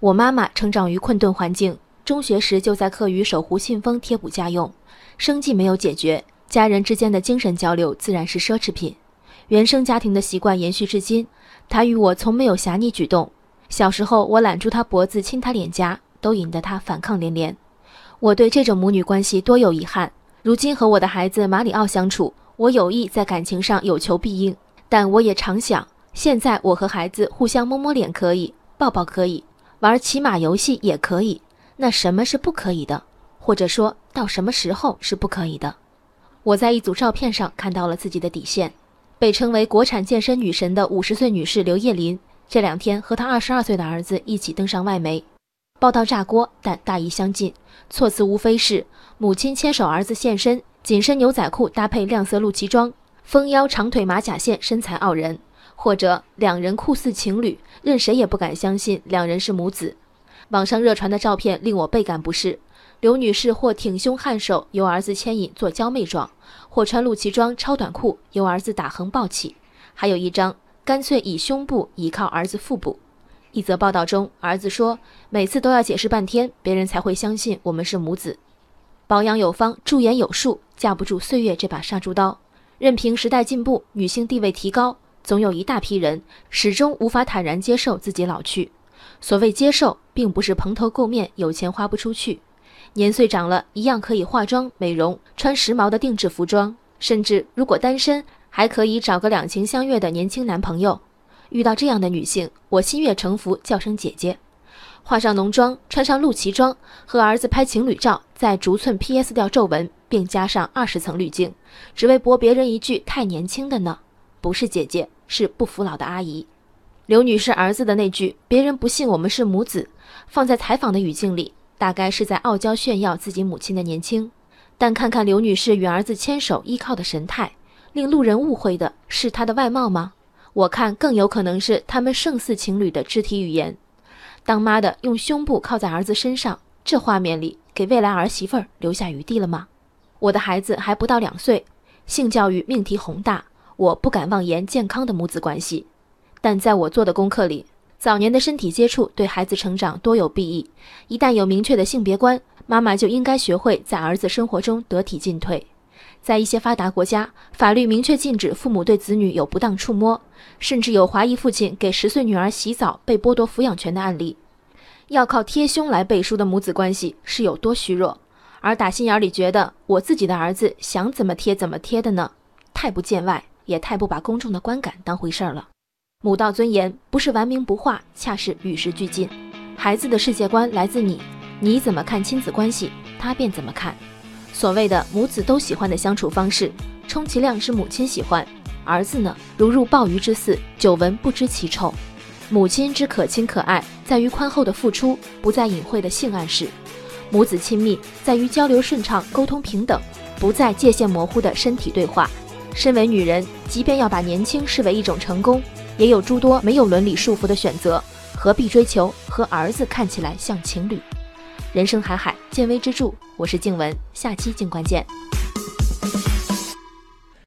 我妈妈成长于困顿环境，中学时就在课余守护信封贴补家用，生计没有解决，家人之间的精神交流自然是奢侈品。原生家庭的习惯延续至今，她与我从没有侠逆举动。小时候，我揽住她脖子亲她脸颊，都引得她反抗连连。我对这种母女关系多有遗憾。如今和我的孩子马里奥相处，我有意在感情上有求必应，但我也常想，现在我和孩子互相摸摸脸可以，抱抱可以，玩骑马游戏也可以，那什么是不可以的？或者说到什么时候是不可以的？我在一组照片上看到了自己的底线。被称为国产健身女神的五十岁女士刘叶林，这两天和她二十二岁的儿子一起登上外媒，报道炸锅，但大意相近，措辞无非是母亲牵手儿子现身，紧身牛仔裤搭配亮色露脐装，丰腰长腿马甲线，身材傲人，或者两人酷似情侣，任谁也不敢相信两人是母子。网上热传的照片令我倍感不适。刘女士或挺胸颔首，由儿子牵引做娇媚状；或穿露脐装超短裤，由儿子打横抱起；还有一张干脆以胸部倚靠儿子腹部。一则报道中，儿子说：“每次都要解释半天，别人才会相信我们是母子。”保养有方，驻颜有术，架不住岁月这把杀猪刀。任凭时代进步，女性地位提高，总有一大批人始终无法坦然接受自己老去。所谓接受，并不是蓬头垢面，有钱花不出去。年岁长了，一样可以化妆、美容，穿时髦的定制服装，甚至如果单身，还可以找个两情相悦的年轻男朋友。遇到这样的女性，我心悦诚服，叫声姐姐。化上浓妆，穿上露脐装，和儿子拍情侣照，再逐寸 PS 掉皱纹，并加上二十层滤镜，只为博别人一句“太年轻的呢”，不是姐姐，是不服老的阿姨。刘女士儿子的那句“别人不信我们是母子”，放在采访的语境里。大概是在傲娇炫耀自己母亲的年轻，但看看刘女士与儿子牵手依靠的神态，令路人误会的是她的外貌吗？我看更有可能是他们胜似情侣的肢体语言。当妈的用胸部靠在儿子身上，这画面里给未来儿媳妇留下余地了吗？我的孩子还不到两岁，性教育命题宏大，我不敢妄言健康的母子关系，但在我做的功课里。早年的身体接触对孩子成长多有裨益。一旦有明确的性别观，妈妈就应该学会在儿子生活中得体进退。在一些发达国家，法律明确禁止父母对子女有不当触摸，甚至有怀疑父亲给十岁女儿洗澡被剥夺抚养权的案例。要靠贴胸来背书的母子关系是有多虚弱？而打心眼里觉得我自己的儿子想怎么贴怎么贴的呢？太不见外，也太不把公众的观感当回事儿了。母道尊严不是顽名不化，恰是与时俱进。孩子的世界观来自你，你怎么看亲子关系，他便怎么看。所谓的母子都喜欢的相处方式，充其量是母亲喜欢，儿子呢如入鲍鱼之肆，久闻不知其臭。母亲之可亲可爱，在于宽厚的付出，不在隐晦的性暗示；母子亲密，在于交流顺畅，沟通平等，不在界限模糊的身体对话。身为女人，即便要把年轻视为一种成功。也有诸多没有伦理束缚的选择，何必追求和儿子看起来像情侣？人生海海，见微知著。我是静文，下期静观见。